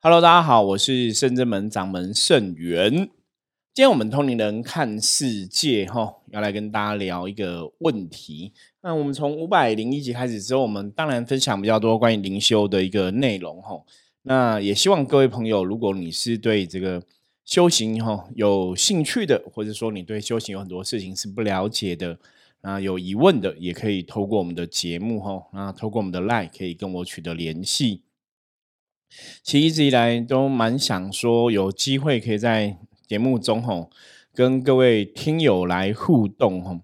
Hello，大家好，我是圣真门掌门圣元。今天我们通灵人看世界，哈，要来跟大家聊一个问题。那我们从五百零一集开始之后，我们当然分享比较多关于灵修的一个内容，哈。那也希望各位朋友，如果你是对这个修行，哈，有兴趣的，或者说你对修行有很多事情是不了解的，啊，有疑问的，也可以透过我们的节目，哈，那透过我们的 Line 可以跟我取得联系。其实一直以来都蛮想说，有机会可以在节目中吼跟各位听友来互动吼。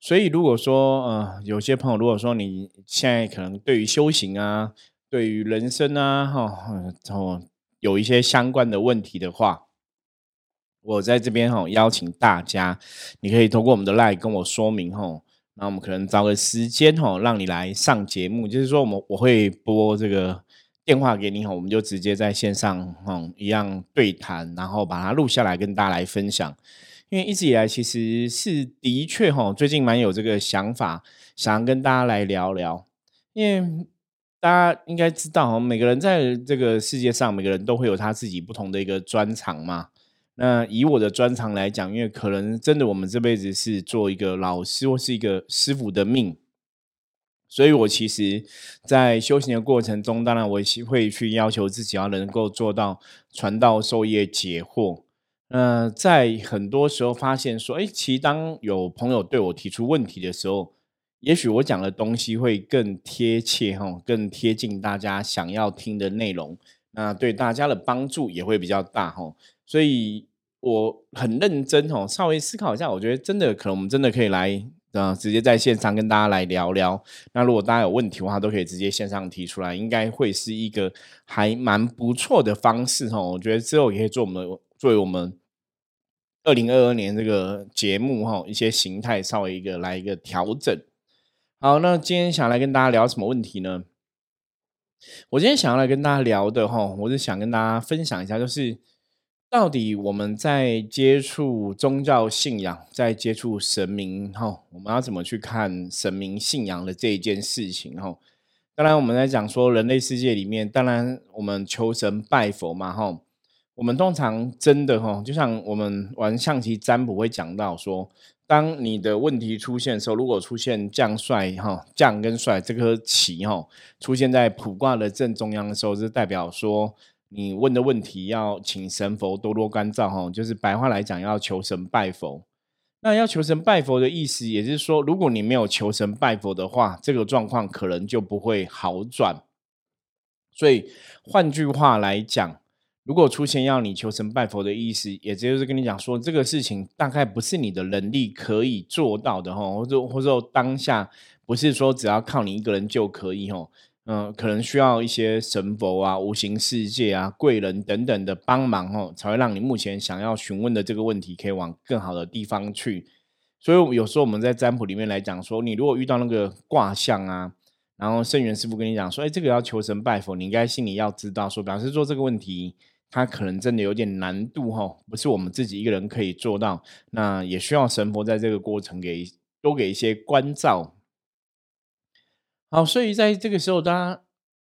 所以如果说呃有些朋友如果说你现在可能对于修行啊、对于人生啊哈哦有一些相关的问题的话，我在这边哈邀请大家，你可以通过我们的 line 跟我说明吼。那我们可能找个时间吼让你来上节目，就是说我们我会播这个。电话给你哈，我们就直接在线上哈一样对谈，然后把它录下来跟大家来分享。因为一直以来其实是的确哈，最近蛮有这个想法，想要跟大家来聊聊。因为大家应该知道哈，每个人在这个世界上，每个人都会有他自己不同的一个专长嘛。那以我的专长来讲，因为可能真的我们这辈子是做一个老师或是一个师傅的命。所以，我其实，在修行的过程中，当然我会去要求自己要能够做到传道授业解惑。那在很多时候发现说，哎，其实当有朋友对我提出问题的时候，也许我讲的东西会更贴切哈，更贴近大家想要听的内容，那对大家的帮助也会比较大哈。所以我很认真哦，稍微思考一下，我觉得真的可能我们真的可以来。啊，直接在线上跟大家来聊聊。那如果大家有问题的话，都可以直接线上提出来，应该会是一个还蛮不错的方式哈。我觉得之后也可以做我们作为我们二零二二年这个节目哈一些形态稍微一个来一个调整。好，那今天想来跟大家聊什么问题呢？我今天想要来跟大家聊的哈，我是想跟大家分享一下，就是。到底我们在接触宗教信仰，在接触神明哈，我们要怎么去看神明信仰的这一件事情哈？当然，我们在讲说人类世界里面，当然我们求神拜佛嘛哈。我们通常真的哈，就像我们玩象棋占卜会讲到说，当你的问题出现的时候，如果出现将帅哈，将跟帅这颗棋哈，出现在卜卦的正中央的时候，就代表说。你问的问题要请神佛多多关照哈，就是白话来讲要求神拜佛。那要求神拜佛的意思，也是说，如果你没有求神拜佛的话，这个状况可能就不会好转。所以换句话来讲，如果出现要你求神拜佛的意思，也就是跟你讲说，这个事情大概不是你的能力可以做到的哈，或者或者当下不是说只要靠你一个人就可以哈。嗯，可能需要一些神佛啊、无形世界啊、贵人等等的帮忙哦，才会让你目前想要询问的这个问题可以往更好的地方去。所以有时候我们在占卜里面来讲说，你如果遇到那个卦象啊，然后圣元师傅跟你讲说，哎，这个要求神拜佛，你应该心里要知道说，表示说这个问题它可能真的有点难度哈，不是我们自己一个人可以做到，那也需要神佛在这个过程给多给一些关照。好，所以在这个时候，大家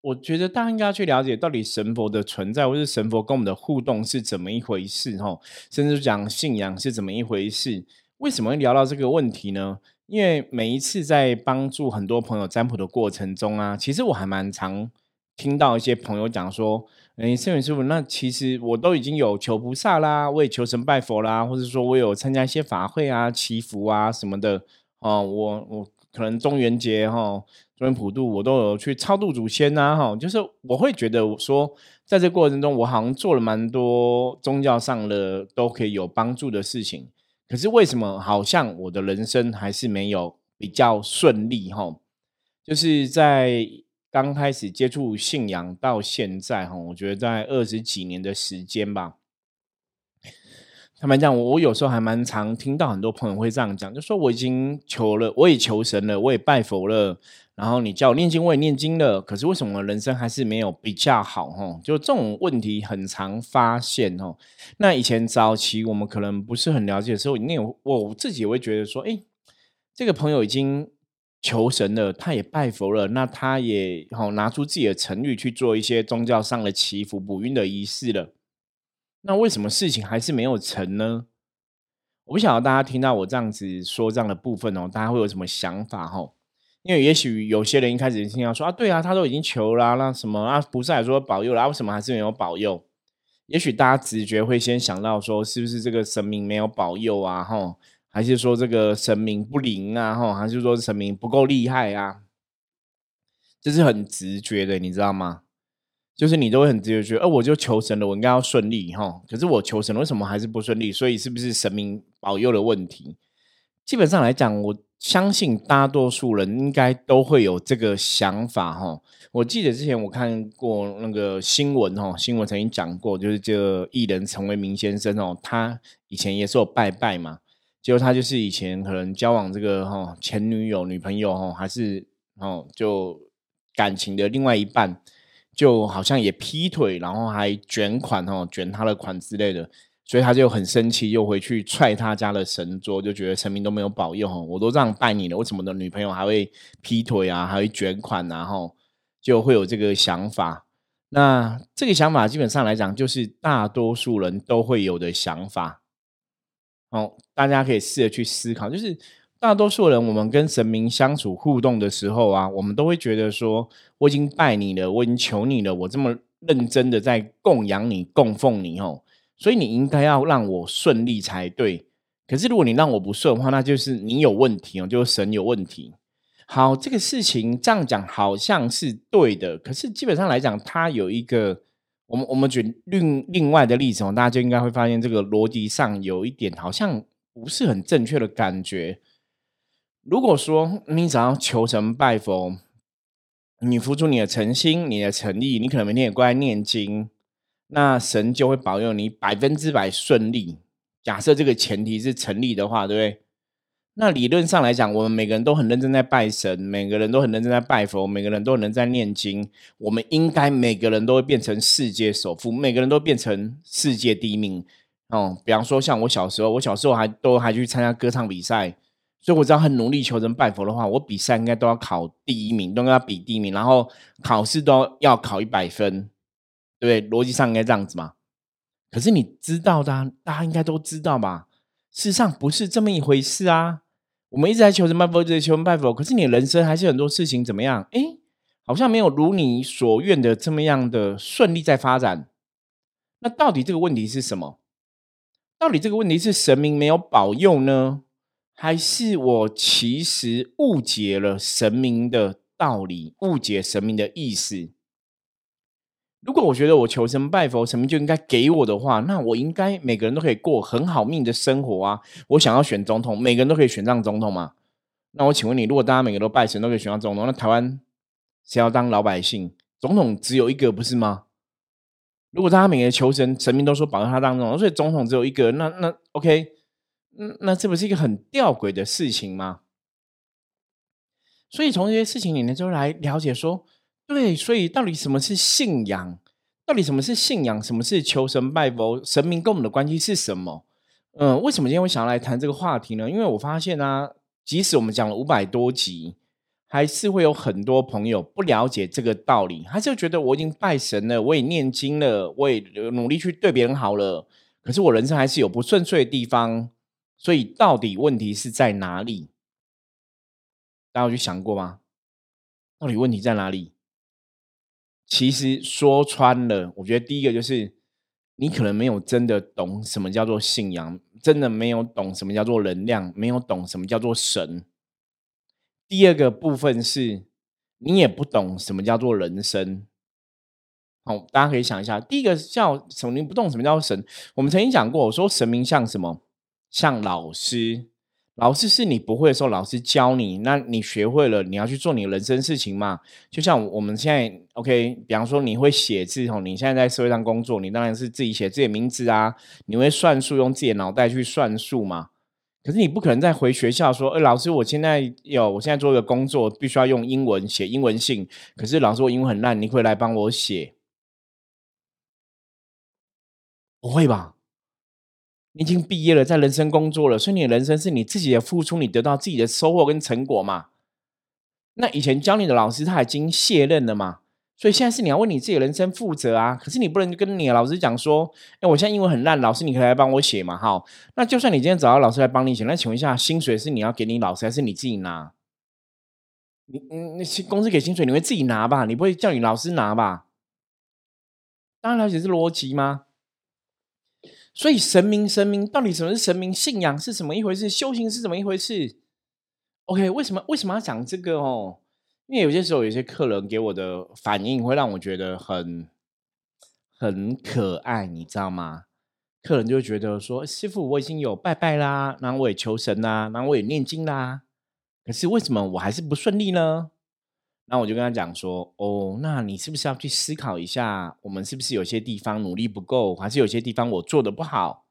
我觉得大家应该要去了解到底神佛的存在，或是神佛跟我们的互动是怎么一回事，哈，甚至讲信仰是怎么一回事。为什么会聊到这个问题呢？因为每一次在帮助很多朋友占卜的过程中啊，其实我还蛮常听到一些朋友讲说：“哎，圣元师傅，那其实我都已经有求菩萨啦，我也求神拜佛啦，或者说我有参加一些法会啊、祈福啊什么的。哦，我我可能中元节哈。”元普渡，我都有去超度祖先呐，哈，就是我会觉得说，在这过程中，我好像做了蛮多宗教上的都可以有帮助的事情。可是为什么好像我的人生还是没有比较顺利？哈，就是在刚开始接触信仰到现在，哈，我觉得在二十几年的时间吧。坦白讲，我有时候还蛮常听到很多朋友会这样讲，就说我已经求了，我也求神了，我也拜佛了。然后你叫我念经，我也念经了，可是为什么人生还是没有比较好？哈，就这种问题很常发现哦。那以前早期我们可能不是很了解的时候，那我自己也会觉得说，哎，这个朋友已经求神了，他也拜佛了，那他也好拿出自己的诚意去做一些宗教上的祈福、补运的仪式了。那为什么事情还是没有成呢？我不晓得大家听到我这样子说这样的部分哦，大家会有什么想法哈？因为也许有些人一开始听到说啊，对啊，他都已经求啦，那什么啊，菩萨也说保佑了，为什么还是没有保佑？也许大家直觉会先想到说，是不是这个神明没有保佑啊？哈？还是说这个神明不灵啊？哈，还是说神明不够厉害啊？这是很直觉的，你知道吗？就是你都会很直接觉得，哦，我就求神了，我应该要顺利哈。可是我求神了为什么还是不顺利？所以是不是神明保佑的问题？基本上来讲，我相信大多数人应该都会有这个想法哈。我记得之前我看过那个新闻哈，新闻曾经讲过，就是这个艺人陈为民先生哦，他以前也是有拜拜嘛。结果他就是以前可能交往这个哈前女友女朋友哈，还是哦就感情的另外一半，就好像也劈腿，然后还卷款哦卷他的款之类的，所以他就很生气，又回去踹他家的神桌，就觉得神明都没有保佑，我都这样拜你了，为什么的女朋友还会劈腿啊，还会卷款然后就会有这个想法。那这个想法基本上来讲，就是大多数人都会有的想法。哦，大家可以试着去思考，就是大多数人，我们跟神明相处互动的时候啊，我们都会觉得说，我已经拜你了，我已经求你了，我这么认真的在供养你、供奉你哦，所以你应该要让我顺利才对。可是如果你让我不顺的话，那就是你有问题哦，就是神有问题。好，这个事情这样讲好像是对的，可是基本上来讲，它有一个。我们我们举另另外的例子哦，大家就应该会发现这个逻辑上有一点好像不是很正确的感觉。如果说你想要求神拜佛，你付出你的诚心、你的诚意，你可能每天也过来念经，那神就会保佑你百分之百顺利。假设这个前提是成立的话，对不对？那理论上来讲，我们每个人都很认真在拜神，每个人都很认真在拜佛，每个人都很认真在念经。我们应该每个人都会变成世界首富，每个人都变成世界第一名。哦，比方说像我小时候，我小时候还都还去参加歌唱比赛，所以我只要很努力求神拜佛的话，我比赛应该都要考第一名，都要比第一名，然后考试都要考一百分，对不对？逻辑上应该这样子嘛。可是你知道的，大家应该都知道吧？事实上不是这么一回事啊。我们一直在求神拜佛，一直在求神拜佛，可是你人生还是很多事情怎么样？哎，好像没有如你所愿的这么样的顺利在发展。那到底这个问题是什么？到底这个问题是神明没有保佑呢，还是我其实误解了神明的道理，误解神明的意思？如果我觉得我求神拜佛，神明就应该给我的话，那我应该每个人都可以过很好命的生活啊！我想要选总统，每个人都可以选上总统嘛？那我请问你，如果大家每个都拜神都可以选上总统，那台湾谁要当老百姓？总统只有一个不是吗？如果大家每个求神，神明都说保佑他当总统，所以总统只有一个，那那 OK，那那这不是一个很吊诡的事情吗？所以从这些事情里面就来了解说。对，所以到底什么是信仰？到底什么是信仰？什么是求神拜佛？神明跟我们的关系是什么？嗯，为什么今天我想要来谈这个话题呢？因为我发现啊，即使我们讲了五百多集，还是会有很多朋友不了解这个道理，还是觉得我已经拜神了，我也念经了，我也努力去对别人好了，可是我人生还是有不顺遂的地方。所以到底问题是在哪里？大家有去想过吗？到底问题在哪里？其实说穿了，我觉得第一个就是你可能没有真的懂什么叫做信仰，真的没有懂什么叫做能量，没有懂什么叫做神。第二个部分是你也不懂什么叫做人生。好，大家可以想一下，第一个叫什么？你不懂什么叫神？我们曾经讲过，我说神明像什么？像老师。老师是你不会的时候，老师教你，那你学会了，你要去做你的人生事情嘛？就像我们现在，OK，比方说你会写字哦，你现在在社会上工作，你当然是自己写自己的名字啊。你会算数，用自己的脑袋去算数嘛？可是你不可能再回学校说，哎，老师，我现在有，我现在做一个工作，必须要用英文写英文信。可是老师，我英文很烂，你会来帮我写？不会吧？你已经毕业了，在人生工作了，所以你的人生是你自己的付出，你得到自己的收获跟成果嘛？那以前教你的老师他已经卸任了嘛，所以现在是你要为你自己的人生负责啊。可是你不能跟你的老师讲说，哎，我现在英文很烂，老师你可以来帮我写嘛，好。那就算你今天找到老师来帮你写，那请问一下，薪水是你要给你老师，还是你自己拿？你你那公司给薪水，你会自己拿吧？你不会叫你老师拿吧？当然了解是逻辑吗？所以神明神明到底什么是神明？信仰是什么一回事？修行是怎么一回事？OK，为什么为什么要讲这个哦？因为有些时候有些客人给我的反应会让我觉得很很可爱，你知道吗？客人就觉得说：“师傅，我已经有拜拜啦，然后我也求神啦，然后我也念经啦。”可是为什么我还是不顺利呢？那我就跟他讲说：“哦，那你是不是要去思考一下，我们是不是有些地方努力不够，还是有些地方我做的不好？”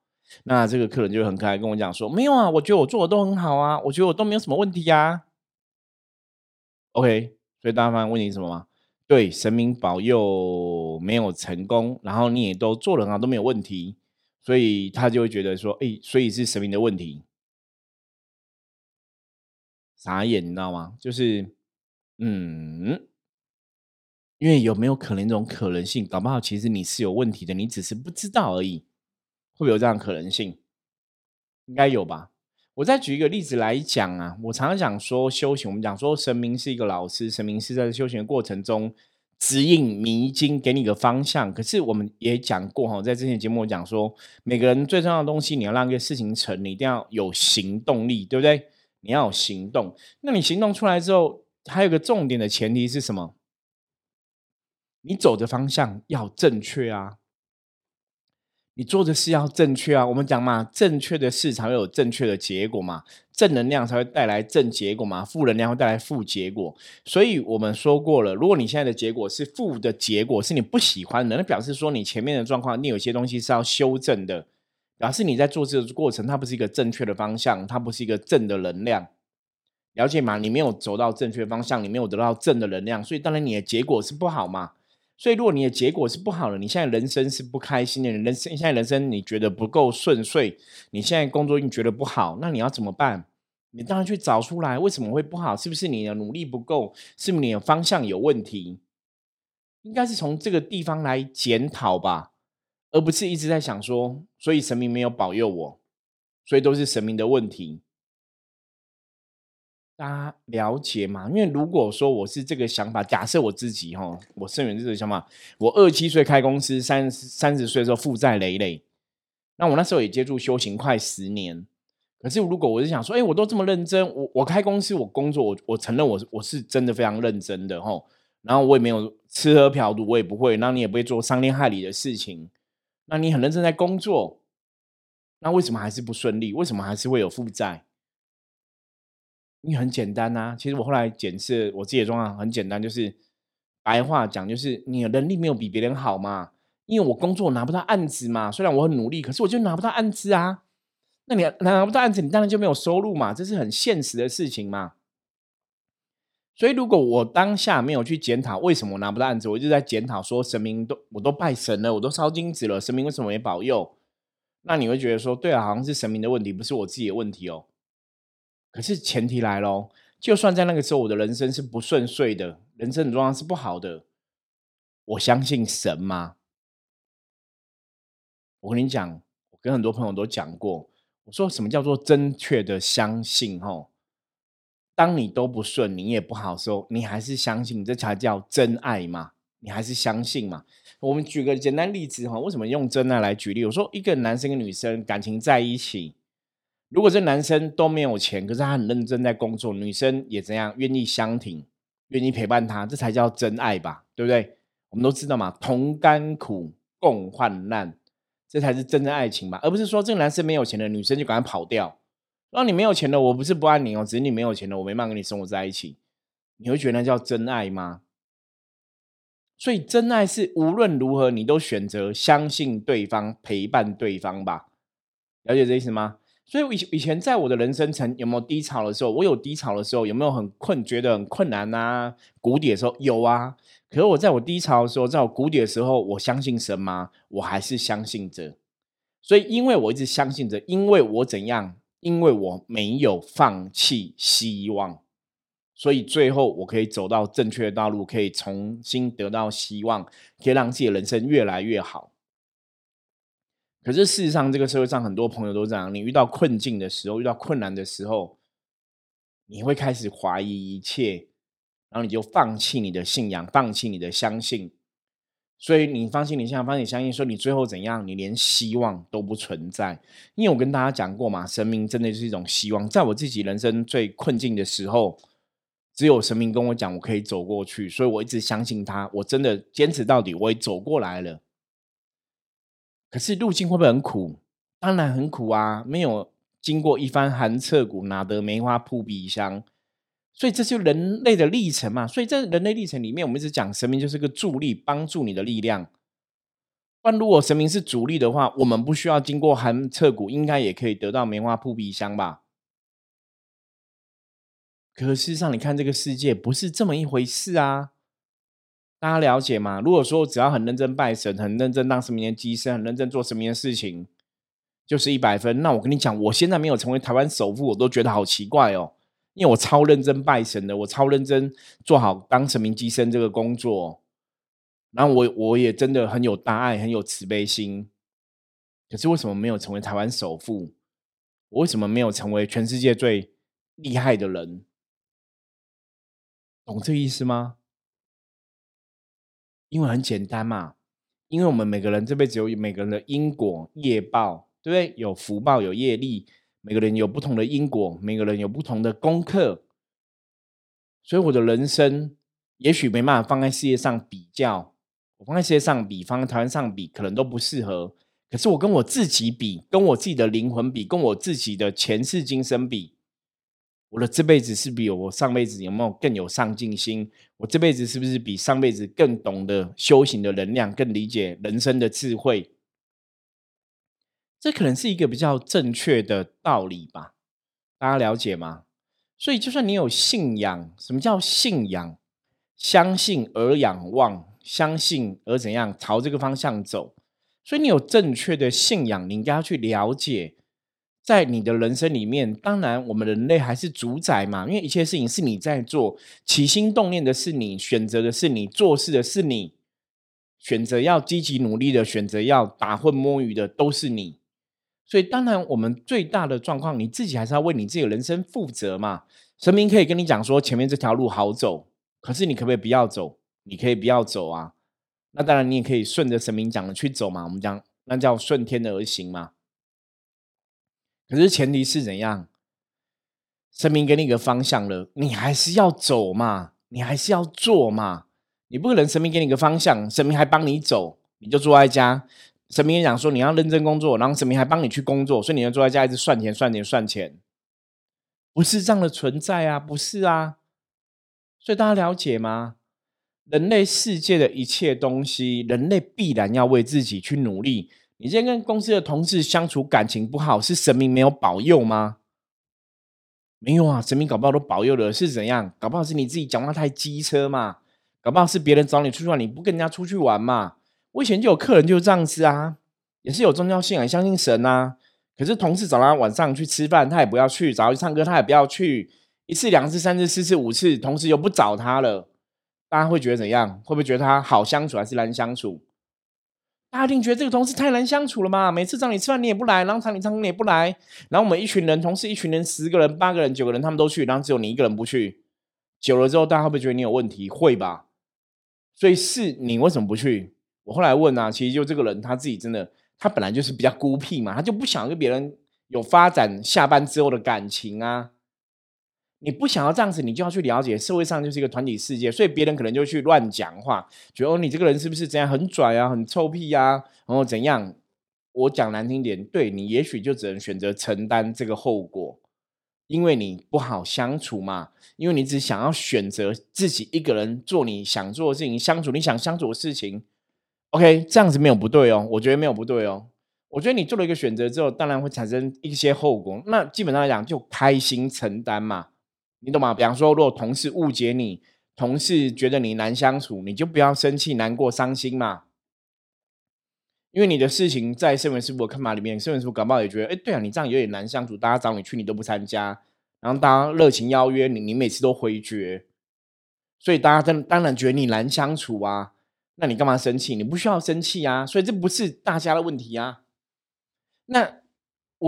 那这个客人就很可爱跟我讲说：“没有啊，我觉得我做的都很好啊，我觉得我都没有什么问题呀。”OK，所以大家发现问题是什么吗？对，神明保佑没有成功，然后你也都做了啊，都没有问题，所以他就会觉得说：“哎，所以是神明的问题。”傻眼，你知道吗？就是，嗯，因为有没有可能这种可能性？搞不好其实你是有问题的，你只是不知道而已。会不会有这样可能性？应该有吧。我再举一个例子来讲啊，我常常讲说修行，我们讲说神明是一个老师，神明是在修行的过程中指引迷津，给你个方向。可是我们也讲过哈，在之前节目讲说，每个人最重要的东西，你要让一个事情成，你一定要有行动力，对不对？你要有行动，那你行动出来之后，还有个重点的前提是什么？你走的方向要正确啊！你做的事要正确啊！我们讲嘛，正确的事才会有正确的结果嘛，正能量才会带来正结果嘛，负能量会带来负结果。所以我们说过了，如果你现在的结果是负的结果，是你不喜欢的，那表示说你前面的状况，你有些东西是要修正的。表示你在做这个过程，它不是一个正确的方向，它不是一个正的能量，了解吗？你没有走到正确方向，你没有得到正的能量，所以当然你的结果是不好嘛。所以如果你的结果是不好的，你现在人生是不开心的，人生现在人生你觉得不够顺遂，你现在工作你觉得不好，那你要怎么办？你当然去找出来为什么会不好，是不是你的努力不够，是不是你的方向有问题？应该是从这个地方来检讨吧。而不是一直在想说，所以神明没有保佑我，所以都是神明的问题。大家了解吗？因为如果说我是这个想法，假设我自己哈，我圣元这个想法，我二七岁开公司，三三十岁的时候负债累累，那我那时候也接触修行快十年。可是如果我是想说，哎，我都这么认真，我我开公司，我工作，我我承认我我是真的非常认真的哈。然后我也没有吃喝嫖赌，我也不会，那你也不会做伤天害理的事情。那你很认真在工作，那为什么还是不顺利？为什么还是会有负债？你很简单呐。其实我后来检视我自己的状况很简单，就是白话讲，就是你的能力没有比别人好嘛。因为我工作拿不到案子嘛，虽然我很努力，可是我就拿不到案子啊。那你拿不到案子，你当然就没有收入嘛，这是很现实的事情嘛。所以，如果我当下没有去检讨为什么我拿不到案子，我就在检讨说神明都我都拜神了，我都烧金纸了，神明为什么没保佑？那你会觉得说，对啊，好像是神明的问题，不是我自己的问题哦。可是前提来喽，就算在那个时候我的人生是不顺遂的，人生的状况是不好的，我相信神吗？我跟你讲，我跟很多朋友都讲过，我说什么叫做正确的相信？吼。当你都不顺，你也不好时候，你还是相信，这才叫真爱嘛？你还是相信嘛？我们举个简单例子哈，为什么用真爱来举例？我说一个男生跟女生感情在一起，如果这男生都没有钱，可是他很认真在工作，女生也怎样愿意相挺，愿意陪伴他，这才叫真爱吧？对不对？我们都知道嘛，同甘苦，共患难，这才是真正爱情吧？而不是说这个男生没有钱的女生就赶快跑掉。那你没有钱了，我不是不爱你哦，只是你没有钱了，我没办法跟你生活在一起。你会觉得那叫真爱吗？所以真爱是无论如何你都选择相信对方，陪伴对方吧。了解这意思吗？所以以以前在我的人生曾有没有低潮的时候？我有低潮的时候，有没有很困，觉得很困难啊？谷底的时候有啊。可是我在我低潮的时候，在我谷底的时候，我相信神吗？我还是相信着。所以因为我一直相信着，因为我怎样？因为我没有放弃希望，所以最后我可以走到正确的道路，可以重新得到希望，可以让自己的人生越来越好。可是事实上，这个社会上很多朋友都这样：你遇到困境的时候，遇到困难的时候，你会开始怀疑一切，然后你就放弃你的信仰，放弃你的相信。所以你放心，你现在放心相信，说你最后怎样，你连希望都不存在。因为我跟大家讲过嘛，神明真的是一种希望。在我自己人生最困境的时候，只有神明跟我讲，我可以走过去，所以我一直相信他。我真的坚持到底，我也走过来了。可是路径会不会很苦？当然很苦啊！没有经过一番寒彻骨，哪得梅花扑鼻香？所以这就人类的历程嘛。所以在人类历程里面，我们一直讲神明就是个助力，帮助你的力量。但如果神明是主力的话，我们不需要经过寒彻骨，应该也可以得到梅花扑鼻香吧？可事实上，你看这个世界不是这么一回事啊！大家了解吗？如果说只要很认真拜神，很认真当神明的机身，很认真做神明的事情，就是一百分。那我跟你讲，我现在没有成为台湾首富，我都觉得好奇怪哦。因为我超认真拜神的，我超认真做好当神明机身这个工作，然后我我也真的很有大爱，很有慈悲心。可是为什么没有成为台湾首富？我为什么没有成为全世界最厉害的人？懂这意思吗？因为很简单嘛，因为我们每个人这辈子有每个人的因果业报，对不对？有福报，有业力。每个人有不同的因果，每个人有不同的功课，所以我的人生也许没办法放在世界上比较，我放在世界上比，放在台湾上比，可能都不适合。可是我跟我自己比，跟我自己的灵魂比，跟我自己的前世今生比，我的这辈子是比我上辈子有没有更有上进心？我这辈子是不是比上辈子更懂得修行的能量，更理解人生的智慧？这可能是一个比较正确的道理吧，大家了解吗？所以，就算你有信仰，什么叫信仰？相信而仰望，相信而怎样朝这个方向走。所以，你有正确的信仰，你应该要去了解，在你的人生里面，当然我们人类还是主宰嘛，因为一切事情是你在做，起心动念的是你，选择的是你，做事的是你，选择要积极努力的，选择要打混摸鱼的，都是你。所以，当然，我们最大的状况，你自己还是要为你自己的人生负责嘛。神明可以跟你讲说，前面这条路好走，可是你可不可以不要走？你可以不要走啊。那当然，你也可以顺着神明讲的去走嘛。我们讲那叫顺天而行嘛。可是前提是怎样？神明给你一个方向了，你还是要走嘛，你还是要做嘛。你不可能神明给你个方向，神明还帮你走，你就坐在家。神明也讲说你要认真工作，然后神明还帮你去工作，所以你要坐在家一直算钱、算钱、算钱，不是这样的存在啊，不是啊。所以大家了解吗？人类世界的一切东西，人类必然要为自己去努力。你今天跟公司的同事相处感情不好，是神明没有保佑吗？没有啊，神明搞不好都保佑了，是怎样？搞不好是你自己讲话太机车嘛？搞不好是别人找你出去玩，你不跟人家出去玩嘛？我以前就有客人就是这样子啊，也是有宗教信仰，相信神啊。可是同事找他晚上去吃饭，他也不要去；找他去唱歌，他也不要去。一次、两次、三次、四次、五次，同事又不找他了，大家会觉得怎样？会不会觉得他好相处还是难相处？大家一定觉得这个同事太难相处了嘛？每次找你吃饭你也不来，然后找你唱歌你也不来，然后我们一群人，同事一群人，十个人、八个人、九个人，他们都去，然后只有你一个人不去。久了之后，大家会不会觉得你有问题？会吧？所以是你为什么不去？我后来问啊，其实就这个人他自己真的，他本来就是比较孤僻嘛，他就不想跟别人有发展下班之后的感情啊。你不想要这样子，你就要去了解社会上就是一个团体世界，所以别人可能就去乱讲话，觉得哦你这个人是不是怎样很拽啊，很臭屁呀，然后怎样？我讲难听点，对你也许就只能选择承担这个后果，因为你不好相处嘛，因为你只想要选择自己一个人做你想做的事情，相处你想相处的事情。OK，这样子没有不对哦，我觉得没有不对哦。我觉得你做了一个选择之后，当然会产生一些后果。那基本上来讲，就开心承担嘛，你懂吗？比方说，如果同事误解你，同事觉得你难相处，你就不要生气、难过、伤心嘛。因为你的事情在圣文师傅的看法里面，圣文师傅感冒也觉得，哎，对啊，你这样有点难相处，大家找你去，你都不参加，然后大家热情邀约你，你每次都回绝，所以大家当当然觉得你难相处啊。那你干嘛生气？你不需要生气啊。所以这不是大家的问题啊。那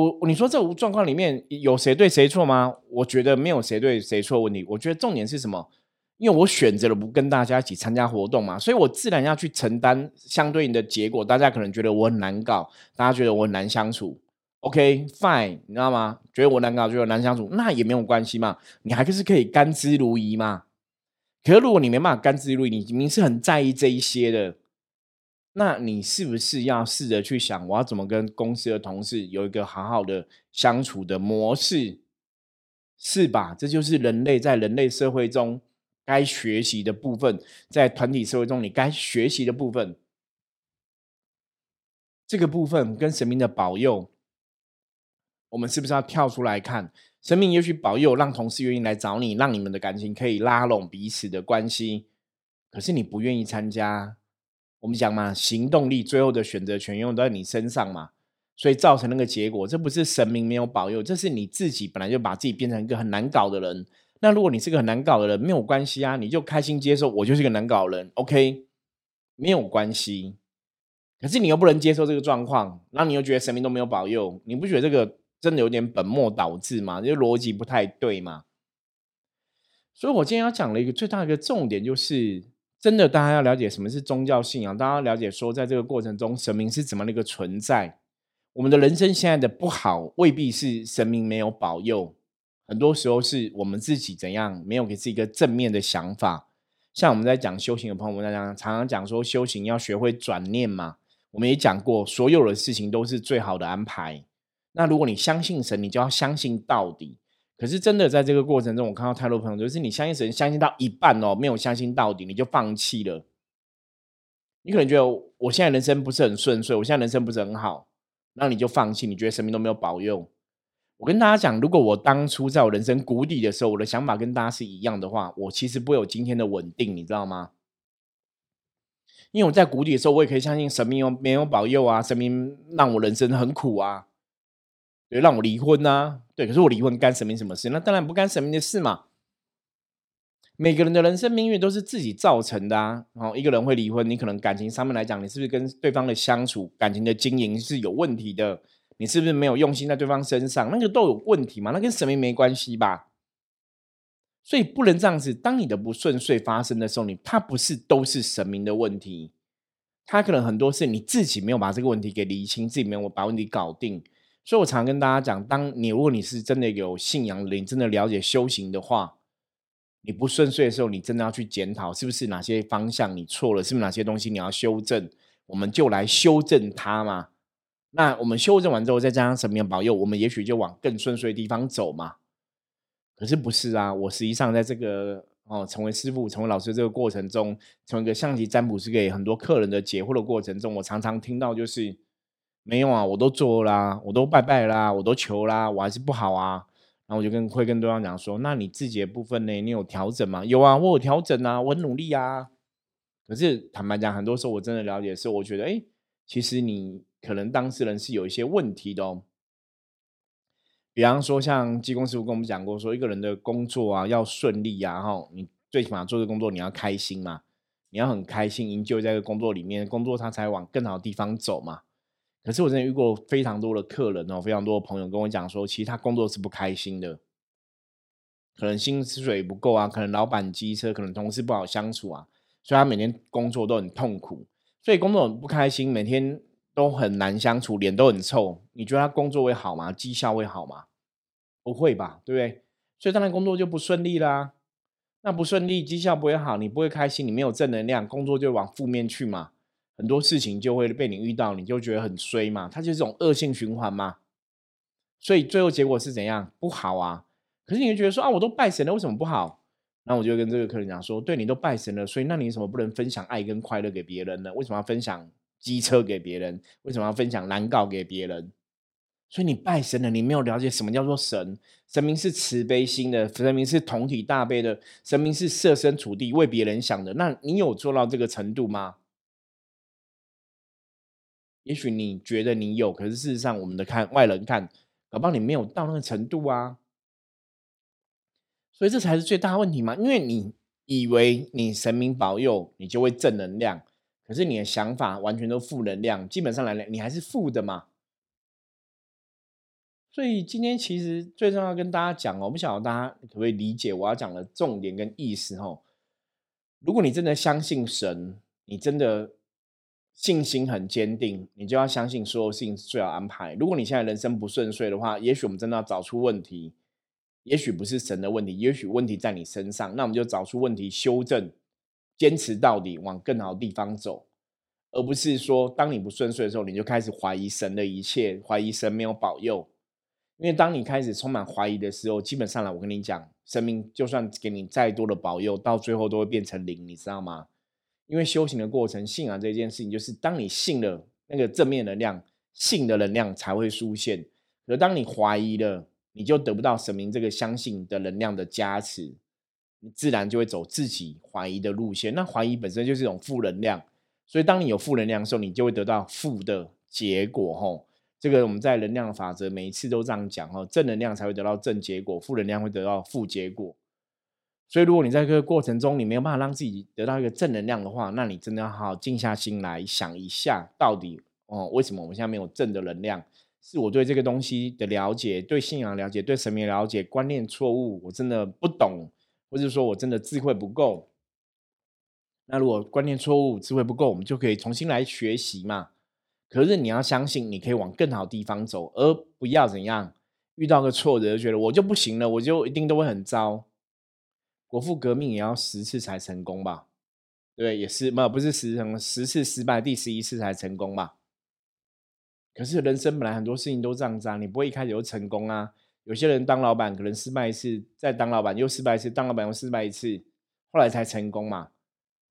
我你说这五状况里面有谁对谁错吗？我觉得没有谁对谁错问题。我觉得重点是什么？因为我选择了不跟大家一起参加活动嘛，所以我自然要去承担相对应的结果。大家可能觉得我很难搞，大家觉得我很难相处。OK，fine，你知道吗？觉得我难搞，觉得难相处，那也没有关系嘛。你还是可以甘之如饴嘛。可是如果你没办法甘之如饴，你明明是很在意这一些的，那你是不是要试着去想，我要怎么跟公司的同事有一个好好的相处的模式？是吧？这就是人类在人类社会中。该学习的部分，在团体社会中，你该学习的部分，这个部分跟神明的保佑，我们是不是要跳出来看？神明也许保佑，让同事愿意来找你，让你们的感情可以拉拢彼此的关系。可是你不愿意参加，我们讲嘛，行动力最后的选择权用在你身上嘛，所以造成那个结果，这不是神明没有保佑，这是你自己本来就把自己变成一个很难搞的人。那如果你是个很难搞的人，没有关系啊，你就开心接受，我就是个难搞人，OK，没有关系。可是你又不能接受这个状况，那你又觉得神明都没有保佑，你不觉得这个真的有点本末倒置吗？这逻辑不太对吗？所以我今天要讲的一个最大的一个重点，就是真的大家要了解什么是宗教信仰，大家要了解说，在这个过程中，神明是怎么的一个存在。我们的人生现在的不好，未必是神明没有保佑。很多时候是我们自己怎样没有给自己一个正面的想法，像我们在讲修行的朋友们，常常讲说修行要学会转念嘛。我们也讲过，所有的事情都是最好的安排。那如果你相信神，你就要相信到底。可是真的在这个过程中，我看到太多朋友就是你相信神，相信到一半哦，没有相信到底，你就放弃了。你可能觉得我现在人生不是很顺遂，我现在人生不是很好，那你就放弃，你觉得神明都没有保佑。我跟大家讲，如果我当初在我人生谷底的时候，我的想法跟大家是一样的话，我其实不会有今天的稳定，你知道吗？因为我在谷底的时候，我也可以相信神明有没有保佑啊？神明让我人生很苦啊，对，让我离婚啊，对。可是我离婚干神明什么事？那当然不干神明的事嘛。每个人的人生命运都是自己造成的啊。然后一个人会离婚，你可能感情上面来讲，你是不是跟对方的相处、感情的经营是有问题的？你是不是没有用心在对方身上？那个都有问题嘛？那跟神明没关系吧？所以不能这样子。当你的不顺遂发生的时候，你他不是都是神明的问题，他可能很多是你自己没有把这个问题给理清，自己没有把问题搞定。所以我常跟大家讲，当你如果你是真的有信仰，你真的了解修行的话，你不顺遂的时候，你真的要去检讨，是不是哪些方向你错了？是不是哪些东西你要修正？我们就来修正它嘛。那我们修正完之后，再加上神明保佑，我们也许就往更顺遂的地方走嘛。可是不是啊？我实际上在这个哦，成为师傅、成为老师这个过程中，从一个象棋占卜师给很多客人的解惑的过程中，我常常听到就是没有啊，我都做啦，我都拜拜啦，我都求啦，我还是不好啊。然后我就跟会跟对方讲说，那你自己的部分呢？你有调整吗？有啊，我有调整啊，我很努力啊。可是坦白讲，很多时候我真的了解是，我觉得哎，其实你。可能当事人是有一些问题的哦，比方说像技工师傅跟我们讲过，说一个人的工作啊要顺利啊，哈，你最起码做这工作你要开心嘛，你要很开心，营救在这个工作里面，工作他才往更好的地方走嘛。可是我真的遇过非常多的客人哦，非常多的朋友跟我讲说，其实他工作是不开心的，可能薪水不够啊，可能老板机车，可能同事不好相处啊，所以他每天工作都很痛苦，所以工作很不开心，每天。都很难相处，脸都很臭。你觉得他工作会好吗？绩效会好吗？不会吧，对不对？所以当然工作就不顺利啦。那不顺利，绩效不会好，你不会开心，你没有正能量，工作就往负面去嘛。很多事情就会被你遇到，你就觉得很衰嘛。它就是种恶性循环嘛。所以最后结果是怎样？不好啊。可是你会觉得说啊，我都拜神了，为什么不好？那我就跟这个客人讲说，对你都拜神了，所以那你怎么不能分享爱跟快乐给别人呢？为什么要分享？机车给别人，为什么要分享难搞给别人？所以你拜神了，你没有了解什么叫做神。神明是慈悲心的，神明是同体大悲的，神明是设身处地为别人想的。那你有做到这个程度吗？也许你觉得你有，可是事实上，我们的看外人看，搞不好你没有到那个程度啊。所以这才是最大问题嘛，因为你以为你神明保佑，你就会正能量，可是你的想法完全都负能量，基本上来讲，你还是负的嘛。所以今天其实最重要跟大家讲哦，我不晓得大家可不可以理解我要讲的重点跟意思哦。如果你真的相信神，你真的信心很坚定，你就要相信所有事情是最好安排。如果你现在人生不顺遂的话，也许我们真的要找出问题，也许不是神的问题，也许问题在你身上。那我们就找出问题，修正，坚持到底，往更好的地方走，而不是说当你不顺遂的时候，你就开始怀疑神的一切，怀疑神没有保佑。因为当你开始充满怀疑的时候，基本上来，我跟你讲，生命就算给你再多的保佑，到最后都会变成零，你知道吗？因为修行的过程，信仰这件事情，就是当你信了那个正面能量，信的能量才会出现。可当你怀疑了，你就得不到神明这个相信的能量的加持，你自然就会走自己怀疑的路线。那怀疑本身就是一种负能量，所以当你有负能量的时候，你就会得到负的结果，吼。这个我们在能量法则每一次都这样讲哦，正能量才会得到正结果，负能量会得到负结果。所以如果你在这个过程中你没有办法让自己得到一个正能量的话，那你真的要好好静下心来想一下，到底哦为什么我们现在没有正的能量？是我对这个东西的了解、对信仰了解、对神明了解观念错误，我真的不懂，或者说我真的智慧不够。那如果观念错误、智慧不够，我们就可以重新来学习嘛。可是你要相信，你可以往更好地方走，而不要怎样遇到个挫折就觉得我就不行了，我就一定都会很糟。国父革命也要十次才成功吧？对，也是没不是十成十次失败，第十一次才成功吧？可是人生本来很多事情都这样子啊，你不会一开始就成功啊。有些人当老板可能失败一次，再当老板又失败一次，当老板又失败一次，后来才成功嘛。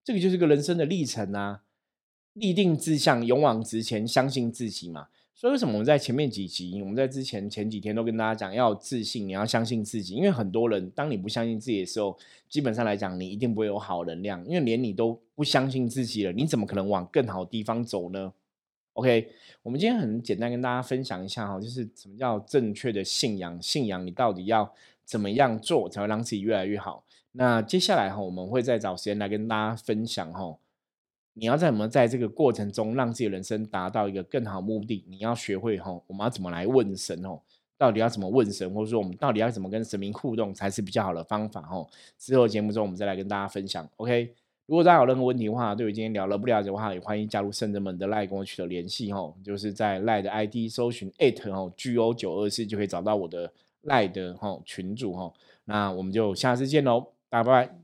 这个就是个人生的历程啊。立定志向，勇往直前，相信自己嘛。所以为什么我们在前面几集，我们在之前前几天都跟大家讲，要自信，你要相信自己。因为很多人，当你不相信自己的时候，基本上来讲，你一定不会有好能量。因为连你都不相信自己了，你怎么可能往更好的地方走呢？OK，我们今天很简单跟大家分享一下哈，就是什么叫正确的信仰？信仰你到底要怎么样做才会让自己越来越好？那接下来哈，我们会再找时间来跟大家分享哈。你要怎么在这个过程中让自己人生达到一个更好目的？你要学会吼，我们要怎么来问神哦？到底要怎么问神，或者说我们到底要怎么跟神明互动才是比较好的方法哦？之后节目中我们再来跟大家分享。OK，如果大家有任何问题的话，对于今天聊了不了解的话，也欢迎加入圣人们的赖跟我取得联系哦。就是在赖的 ID 搜寻 at 哦 GO 九二四就可以找到我的赖的吼群主吼。那我们就下次见喽，拜拜。